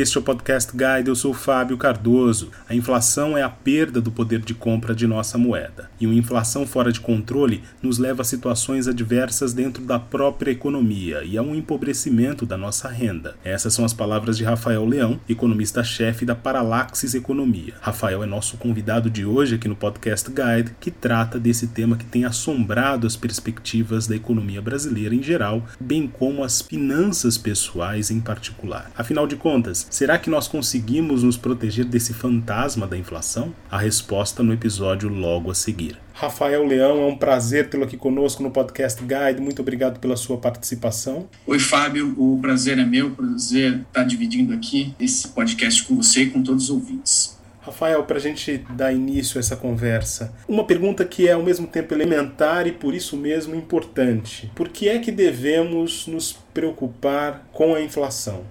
Este é o Podcast Guide, eu sou Fábio Cardoso. A inflação é a perda do poder de compra de nossa moeda. E uma inflação fora de controle nos leva a situações adversas dentro da própria economia e a um empobrecimento da nossa renda. Essas são as palavras de Rafael Leão, economista-chefe da Paralaxis Economia. Rafael é nosso convidado de hoje aqui no Podcast Guide, que trata desse tema que tem assombrado as perspectivas da economia brasileira em geral, bem como as finanças pessoais em particular. Afinal de contas, será que nós conseguimos nos proteger desse fantasma da inflação? A resposta no episódio logo a seguir. Rafael Leão, é um prazer tê-lo aqui conosco no Podcast Guide. Muito obrigado pela sua participação. Oi, Fábio. O prazer é meu. Prazer estar dividindo aqui esse podcast com você e com todos os ouvintes. Rafael, para a gente dar início a essa conversa, uma pergunta que é ao mesmo tempo elementar e por isso mesmo importante: por que é que devemos nos preocupar com a inflação?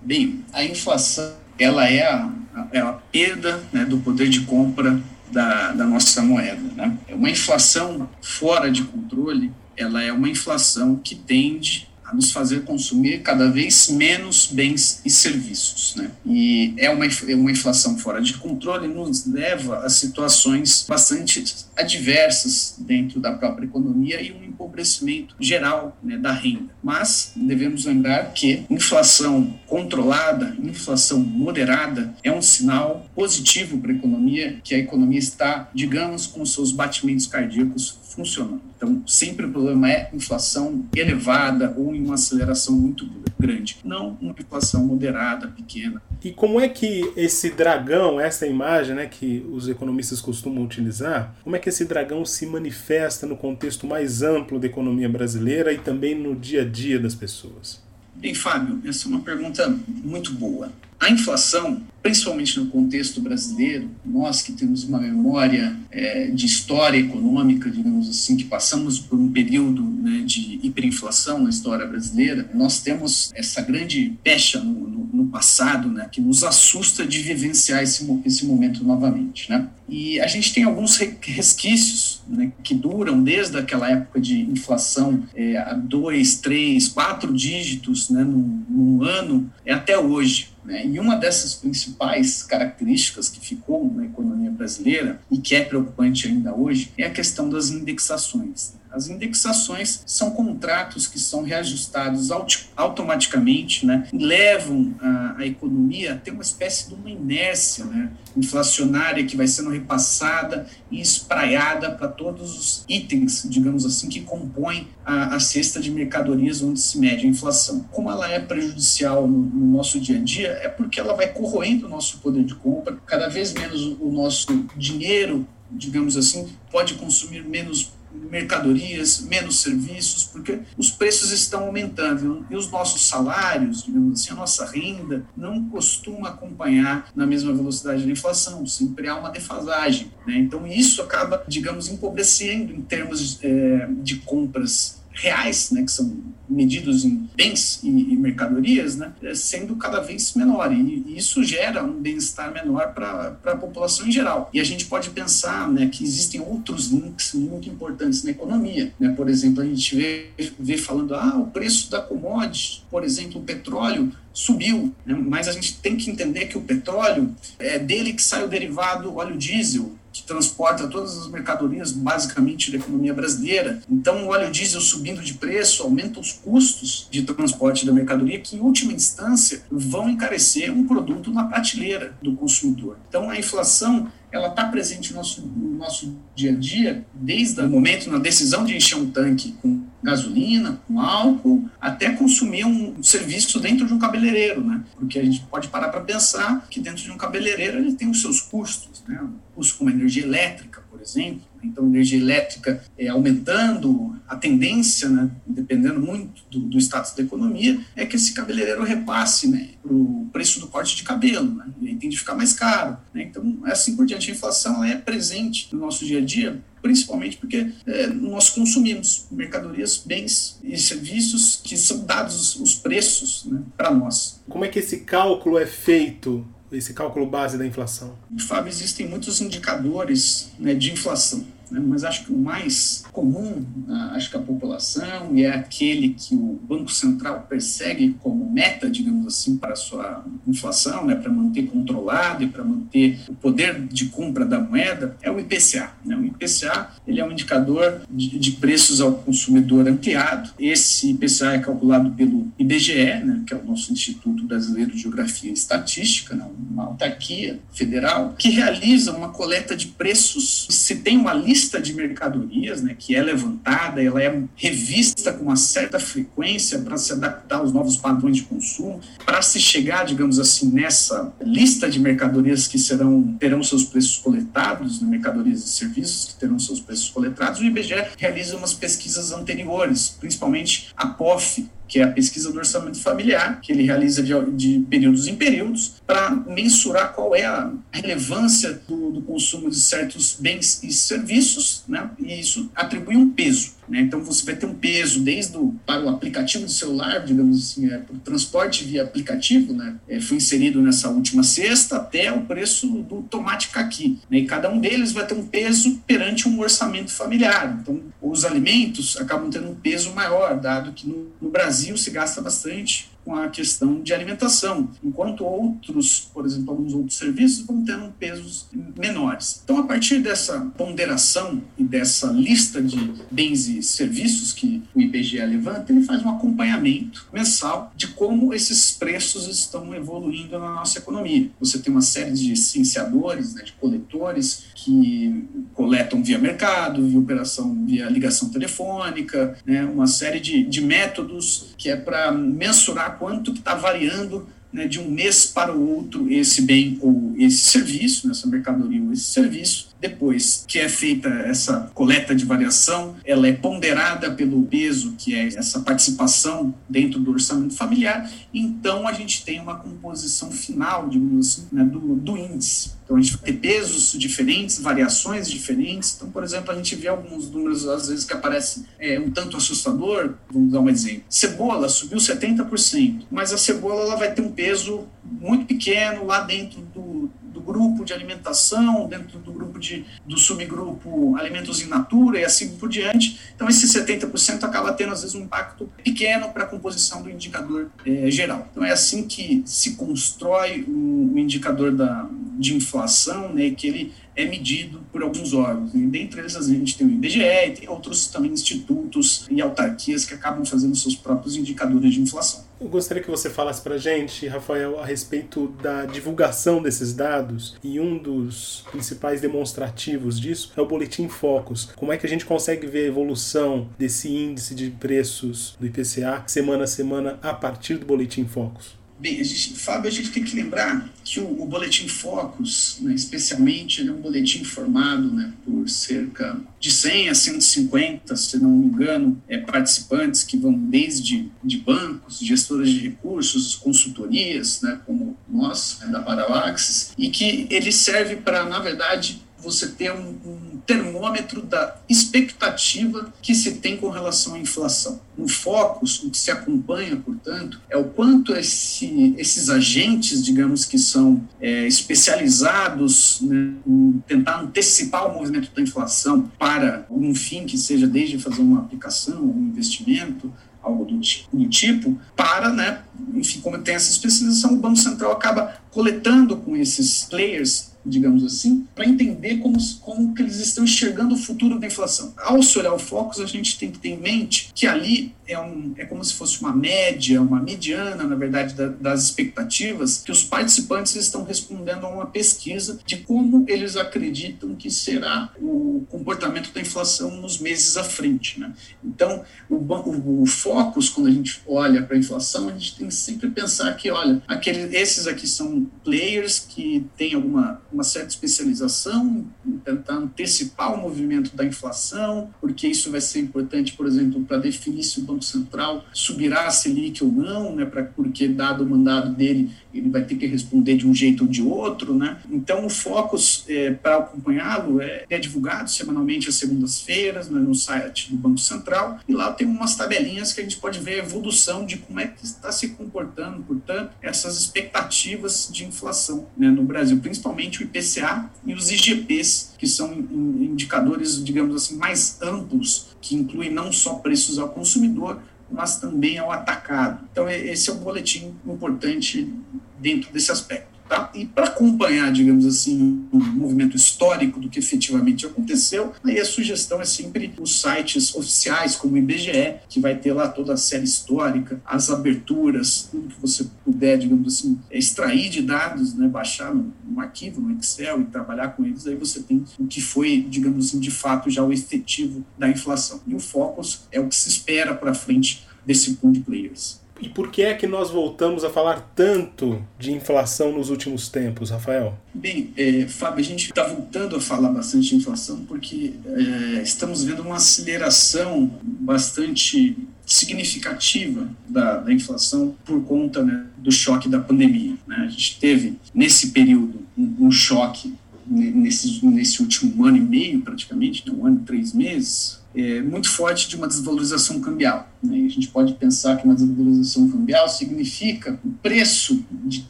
Bem, a inflação ela é a, é a perda né, do poder de compra da, da nossa moeda. Né? É uma inflação fora de controle, ela é uma inflação que tende nos fazer consumir cada vez menos bens e serviços. Né? E é uma, é uma inflação fora de controle nos leva a situações bastante adversas dentro da própria economia e um empobrecimento geral né, da renda. Mas devemos lembrar que inflação controlada, inflação moderada, é um sinal positivo para a economia, que a economia está, digamos, com seus batimentos cardíacos funcionando. Então, sempre o problema é inflação elevada ou em uma aceleração muito grande, não uma inflação moderada, pequena. E como é que esse dragão, essa imagem né, que os economistas costumam utilizar, como é que esse dragão se manifesta no contexto mais amplo da economia brasileira e também no dia a dia das pessoas? Bem, Fábio, essa é uma pergunta muito boa. A inflação, principalmente no contexto brasileiro, nós que temos uma memória é, de história econômica, digamos assim, que passamos por um período né, de hiperinflação na história brasileira, nós temos essa grande pecha no, no, no passado né, que nos assusta de vivenciar esse, esse momento novamente. Né? E a gente tem alguns resquícios né, que duram desde aquela época de inflação é, a dois, três, quatro dígitos né, num, num ano, é até hoje. Né? E uma dessas principais características que ficou na economia brasileira e que é preocupante ainda hoje é a questão das indexações. As indexações são contratos que são reajustados automaticamente, né, e levam a, a, economia a ter uma espécie de uma inércia né, inflacionária que vai sendo repassada e espraiada para todos os itens, digamos assim, que compõem a, a, cesta de mercadorias onde se mede a inflação. Como ela é prejudicial no, no nosso dia a dia, é porque ela vai corroendo o nosso poder de compra, cada vez menos o nosso dinheiro, digamos assim, pode consumir menos mercadorias, menos serviços, porque os preços estão aumentando e os nossos salários, digamos assim, a nossa renda não costuma acompanhar na mesma velocidade da inflação, sempre há uma defasagem. Né? Então isso acaba, digamos, empobrecendo em termos é, de compras reais, né, que são medidos em bens e, mercadorias, né, sendo cada vez menor. E, e isso gera um bem-estar menor para a população em geral. E a gente pode pensar né, que existem outros links muito importantes na economia. Né? Por exemplo, a gente vê, vê falando, ah, o preço da commodity, por exemplo, o petróleo, subiu, né? mas a gente tem que entender que o petróleo é dele que sai o derivado óleo diesel, que transporta todas as mercadorias basicamente da economia brasileira. Então, o óleo diesel subindo de preço aumenta os custos de transporte da mercadoria, que em última instância vão encarecer um produto na prateleira do consumidor. Então, a inflação ela está presente no nosso, no nosso dia a dia, desde o momento na decisão de encher um tanque com gasolina, com álcool, até consumir um serviço dentro de um cabeleireiro, né? Porque a gente pode parar para pensar que dentro de um cabeleireiro ele tem os seus custos, né? Custo como energia elétrica, por exemplo, então energia elétrica é, aumentando, a tendência, né, dependendo muito do, do, status da economia, é que esse cabeleireiro repasse né, o preço do corte de cabelo, né, e aí tem de ficar mais caro. Né, então, assim por diante, a inflação é presente no nosso dia a dia, principalmente porque é, nós consumimos mercadorias, bens e serviços que são dados os preços né, para nós. Como é que esse cálculo é feito esse cálculo base da inflação? Fábio, existem muitos indicadores né, de inflação, né, mas acho que o mais comum, acho que a população e é aquele que o Banco Central persegue como meta, digamos assim, para a sua inflação, né, para manter controlado e para manter o poder de compra da moeda, é o IPCA. Né? O IPCA ele é um indicador de, de preços ao consumidor ampliado. Esse IPCA é calculado pelo IBGE, né, que é o nosso Instituto Brasileiro de Geografia e Estatística, né, uma autarquia federal, que realiza uma coleta de preços. Se tem uma lista de mercadorias né, que é levantada, ela é revista com uma certa frequência para se adaptar aos novos padrões de consumo, para se chegar, digamos assim, nessa lista de mercadorias que serão terão seus preços coletados, né, mercadorias e serviços que terão seus preços coletados, o IBGE realiza umas pesquisas anteriores, principalmente a POF, que é a pesquisa do orçamento familiar, que ele realiza de, de períodos em períodos, para mensurar qual é a relevância do, do, consumo de certos bens e serviços, né? e isso atribui um peso. Né? Então você vai ter um peso desde o, para o aplicativo do celular, digamos assim, é, o transporte via aplicativo, né? É, foi inserido nessa última sexta, até o preço do tomate caqui. Né? E cada um deles vai ter um peso perante um orçamento familiar. Então os alimentos acabam tendo um peso maior, dado que no, no Brasil se gasta bastante com a questão de alimentação, enquanto outros, por exemplo, alguns outros serviços vão tendo pesos menores. Então, a partir dessa ponderação e dessa lista de bens e serviços que o IBGE levanta, ele faz um acompanhamento mensal de como esses preços estão evoluindo na nossa economia. Você tem uma série de cienciadores, né, de coletores, que coletam via mercado, via operação via ligação telefônica, né, uma série de, de métodos que é para mensurar quanto que está variando né, de um mês para o outro esse bem ou esse serviço, essa mercadoria ou esse serviço, depois que é feita essa coleta de variação, ela é ponderada pelo peso, que é essa participação dentro do orçamento familiar, então a gente tem uma composição final, digamos assim, né, do, do índice. Então a gente vai ter pesos diferentes, variações diferentes. Então, por exemplo, a gente vê alguns números às vezes que aparecem é, um tanto assustador. Vamos dar um exemplo. Cebola subiu 70%, mas a cebola ela vai ter um peso muito pequeno lá dentro do, do grupo de alimentação, dentro do grupo de, do subgrupo alimentos in natura e assim por diante. Então, esse 70% acaba tendo, às vezes, um impacto pequeno para a composição do indicador é, geral. Então, é assim que se constrói o, o indicador da, de inflação, né, que ele é medido por alguns órgãos. E dentre eles, a gente tem o IBGE tem outros também institutos e autarquias que acabam fazendo seus próprios indicadores de inflação. Eu gostaria que você falasse para a gente, Rafael, a respeito da divulgação desses dados e um dos principais demonstrativos disso é o Boletim Focus. Como é que a gente consegue ver a evolução desse índice de preços do IPCA semana a semana a partir do Boletim Focus? Bem, a gente, Fábio, a gente tem que lembrar que o, o Boletim Focus, né, especialmente, ele é um boletim formado né, por cerca de 100 a 150, se não me engano, é, participantes que vão desde de bancos, gestoras de recursos, consultorias, né, como nós, né, da Paralaxis, e que ele serve para, na verdade, você ter um, um, termômetro da expectativa que se tem com relação à inflação. No Focus, o que se acompanha, portanto, é o quanto esse, esses agentes, digamos que são é, especializados né, em tentar antecipar o movimento da inflação para um fim que seja desde fazer uma aplicação, um investimento, algo do, do, tipo, para, né, enfim, como tem essa especialização, o Banco Central acaba coletando com esses players digamos assim, para entender como, como que eles estão enxergando o futuro da inflação. Ao se olhar o Focus, a gente tem que ter em mente que ali é, um, é como se fosse uma média, uma mediana, na verdade, da, das expectativas que os participantes estão respondendo a uma pesquisa de como eles acreditam que será o comportamento da inflação nos meses à frente. Né? Então, o, o, o Focus, quando a gente olha para a inflação, a gente tem que sempre pensar que, olha, aquele, esses aqui são players que têm alguma uma certa especialização tentar antecipar o movimento da inflação, porque isso vai ser importante, por exemplo, para definir se o Banco Central subirá a Selic ou não, né, pra, porque, dado o mandado dele, ele vai ter que responder de um jeito ou de outro. Né? Então, o Focus, é, para acompanhá-lo, é, é, divulgado semanalmente às segundas-feiras né, no site do Banco Central, e lá tem umas tabelinhas que a gente pode ver a evolução de como é que está se comportando, portanto, essas expectativas de inflação né, no Brasil, principalmente o IPCA e os IGPs, que são indicadores, digamos assim, mais amplos que inclui não só preços ao consumidor, mas também ao atacado. Então, esse é um boletim importante dentro desse aspecto. Tá? E para acompanhar, digamos assim, o movimento histórico do que efetivamente aconteceu, aí a sugestão é sempre os sites oficiais, como o IBGE, que vai ter lá toda a série histórica, as aberturas, tudo que você puder, digamos assim, extrair de dados, né, baixar no, no arquivo, no Excel e trabalhar com eles, aí você tem o que foi, digamos assim, de fato já o efetivo da inflação. E o Focus é o que se espera para frente desse pool de players. E por que é que nós voltamos a falar tanto de inflação nos últimos tempos, Rafael? Bem, é, Fábio, a gente está voltando a falar bastante de inflação porque é, estamos vendo uma aceleração bastante significativa da, da inflação por conta né, do choque da pandemia. Né? A gente teve, nesse período, um, um choque nesse, nesse último ano e meio, praticamente, né, um ano e três meses, é, muito forte de uma desvalorização cambial. Né? E a gente pode pensar que uma desvalorização cambial significa o preço de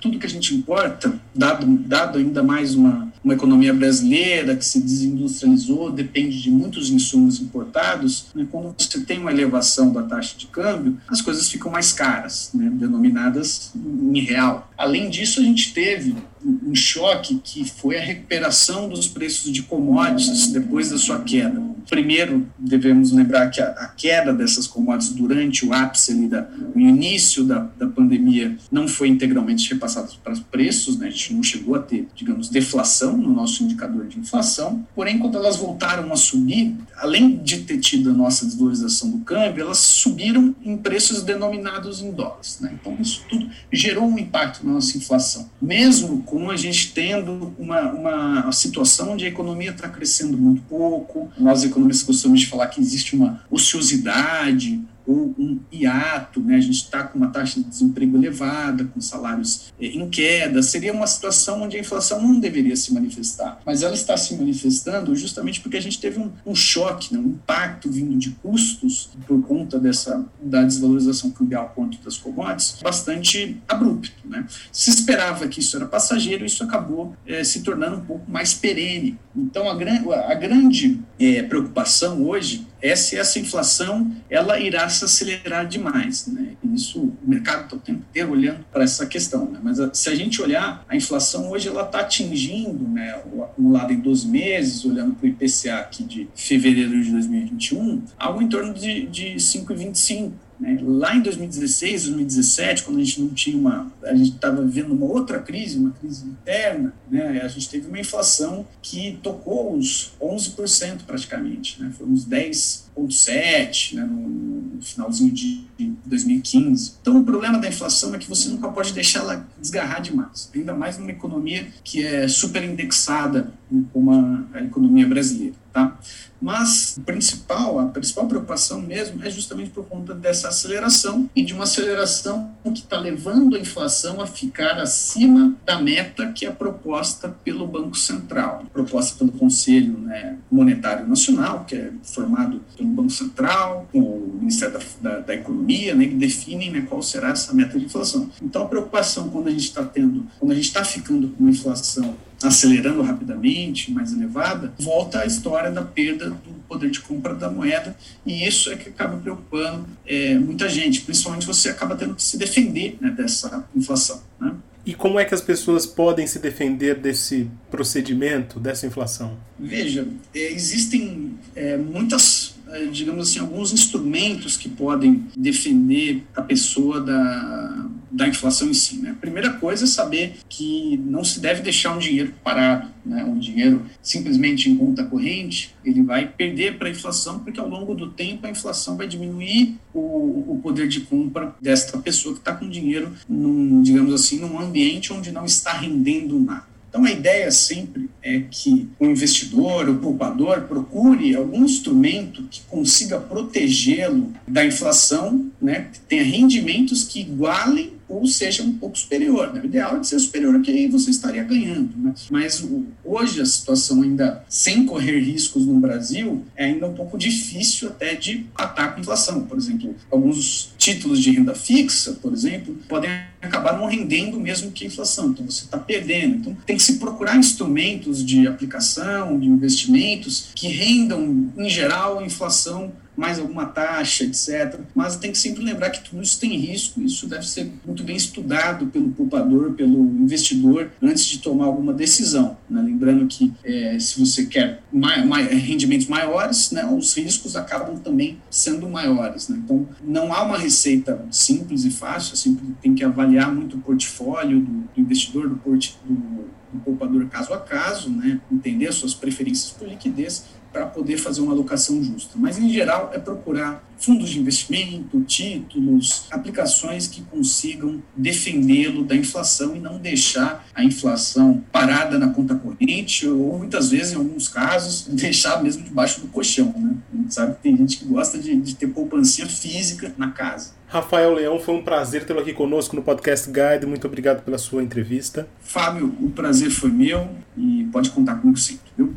tudo que a gente importa, dado, dado ainda mais uma, uma economia brasileira que se desindustrializou, depende de muitos insumos importados. Né? Quando você tem uma elevação da taxa de câmbio, as coisas ficam mais caras, né? denominadas em real. Além disso, a gente teve um choque que foi a recuperação dos preços de commodities depois da sua queda. Primeiro, devemos lembrar que a, a queda dessas commodities durante o ápice ali da, o início da, da pandemia não foi integralmente repassado para os preços, né? a gente não chegou a ter, digamos, deflação no nosso indicador de inflação, porém, quando elas voltaram a subir, além de ter tido a nossa desvalorização do câmbio, elas subiram em preços denominados em dólares. Né? Então, isso tudo gerou um impacto na nossa inflação. Mesmo com a gente tendo uma, uma situação onde a economia está crescendo muito pouco, nós economistas gostamos de falar que existe uma ociosidade, ou um hiato, né? a gente está com uma taxa de desemprego elevada, com salários eh, em queda, seria uma situação onde a inflação não deveria se manifestar, mas ela está se manifestando justamente porque a gente teve um, um choque, né? um impacto vindo de custos por conta dessa da desvalorização cambial quanto das commodities, bastante abrupto. Né? Se esperava que isso era passageiro, isso acabou eh, se tornando um pouco mais perene. Então, a, gran a grande eh, preocupação hoje se essa inflação ela irá se acelerar demais. Né? Isso, o mercado está o tempo inteiro olhando para essa questão. Né? Mas se a gente olhar, a inflação hoje ela está atingindo né, o acumulado em 12 meses, olhando para o IPCA aqui de fevereiro de 2021, algo em torno de, de 5,25. Né? Lá em 2016, 2017, quando a gente não tinha uma. A gente estava vivendo uma outra crise, uma crise interna, né? a gente teve uma inflação que tocou os 11% praticamente, né? foi uns 10,7% né? no, no finalzinho de 2015. Então, o problema da inflação é que você nunca pode deixar ela desgarrar demais, ainda mais numa economia que é super indexada como a, a economia brasileira. Tá? Mas o principal, a principal preocupação mesmo é justamente por conta dessa aceleração e de uma aceleração que está levando a inflação a ficar acima da meta que é proposta pelo Banco Central, proposta pelo Conselho né, Monetário Nacional, que é formado pelo Banco Central, o Ministério da, da, da Economia, né, que definem né, qual será essa meta de inflação. Então a preocupação quando a gente está tendo, quando a gente está ficando com uma inflação acelerando rapidamente, mais elevada, volta a história da perda do poder de compra da moeda, e isso é que acaba preocupando é, muita gente, principalmente você acaba tendo que se defender né, dessa inflação. Né? E como é que as pessoas podem se defender desse procedimento, dessa inflação? Veja, é, existem é, muitas é, digamos assim, alguns instrumentos que podem defender a pessoa da, da inflação em si. Né? A primeira coisa é saber que não se deve deixar um dinheiro parado, né? um dinheiro simplesmente em conta corrente, ele vai perder para a inflação, porque ao longo do tempo a inflação vai diminuir o, o poder de compra desta pessoa que está com dinheiro, num, digamos assim, num ambiente onde não está rendendo nada. Então, a ideia sempre é que o investidor, o poupador, procure algum instrumento que consiga protegê-lo da inflação, né, que tenha rendimentos que igualem ou seja um pouco superior. Né? O ideal é de ser superior, que você estaria ganhando. Né? Mas hoje a situação ainda sem correr riscos no Brasil é ainda um pouco difícil até de atacar a inflação. Por exemplo, alguns títulos de renda fixa, por exemplo, podem acabar não rendendo mesmo que a inflação. Então você está perdendo. Então tem que se procurar instrumentos de aplicação, de investimentos que rendam, em geral, a inflação mais alguma taxa, etc. Mas tem que sempre lembrar que tudo isso tem risco, isso deve ser muito bem estudado pelo poupador, pelo investidor, antes de tomar alguma decisão. Né? Lembrando que é, se você quer mai, mai, rendimentos maiores, né, os riscos acabam também sendo maiores. Né? Então, não há uma receita simples e fácil, assim, tem que avaliar muito o portfólio do, do investidor, do, do, do poupador caso a caso, né? entender as suas preferências por liquidez para poder fazer uma alocação justa. Mas, em geral, é procurar fundos de investimento, títulos, aplicações que consigam defendê-lo da inflação e não deixar a inflação parada na conta corrente ou, muitas vezes, em alguns casos, deixar mesmo debaixo do colchão. Né? A gente sabe que tem gente que gosta de, de ter poupança física na casa. Rafael Leão, foi um prazer tê-lo aqui conosco no Podcast Guide. Muito obrigado pela sua entrevista. Fábio, o prazer foi meu e pode contar comigo sempre, viu?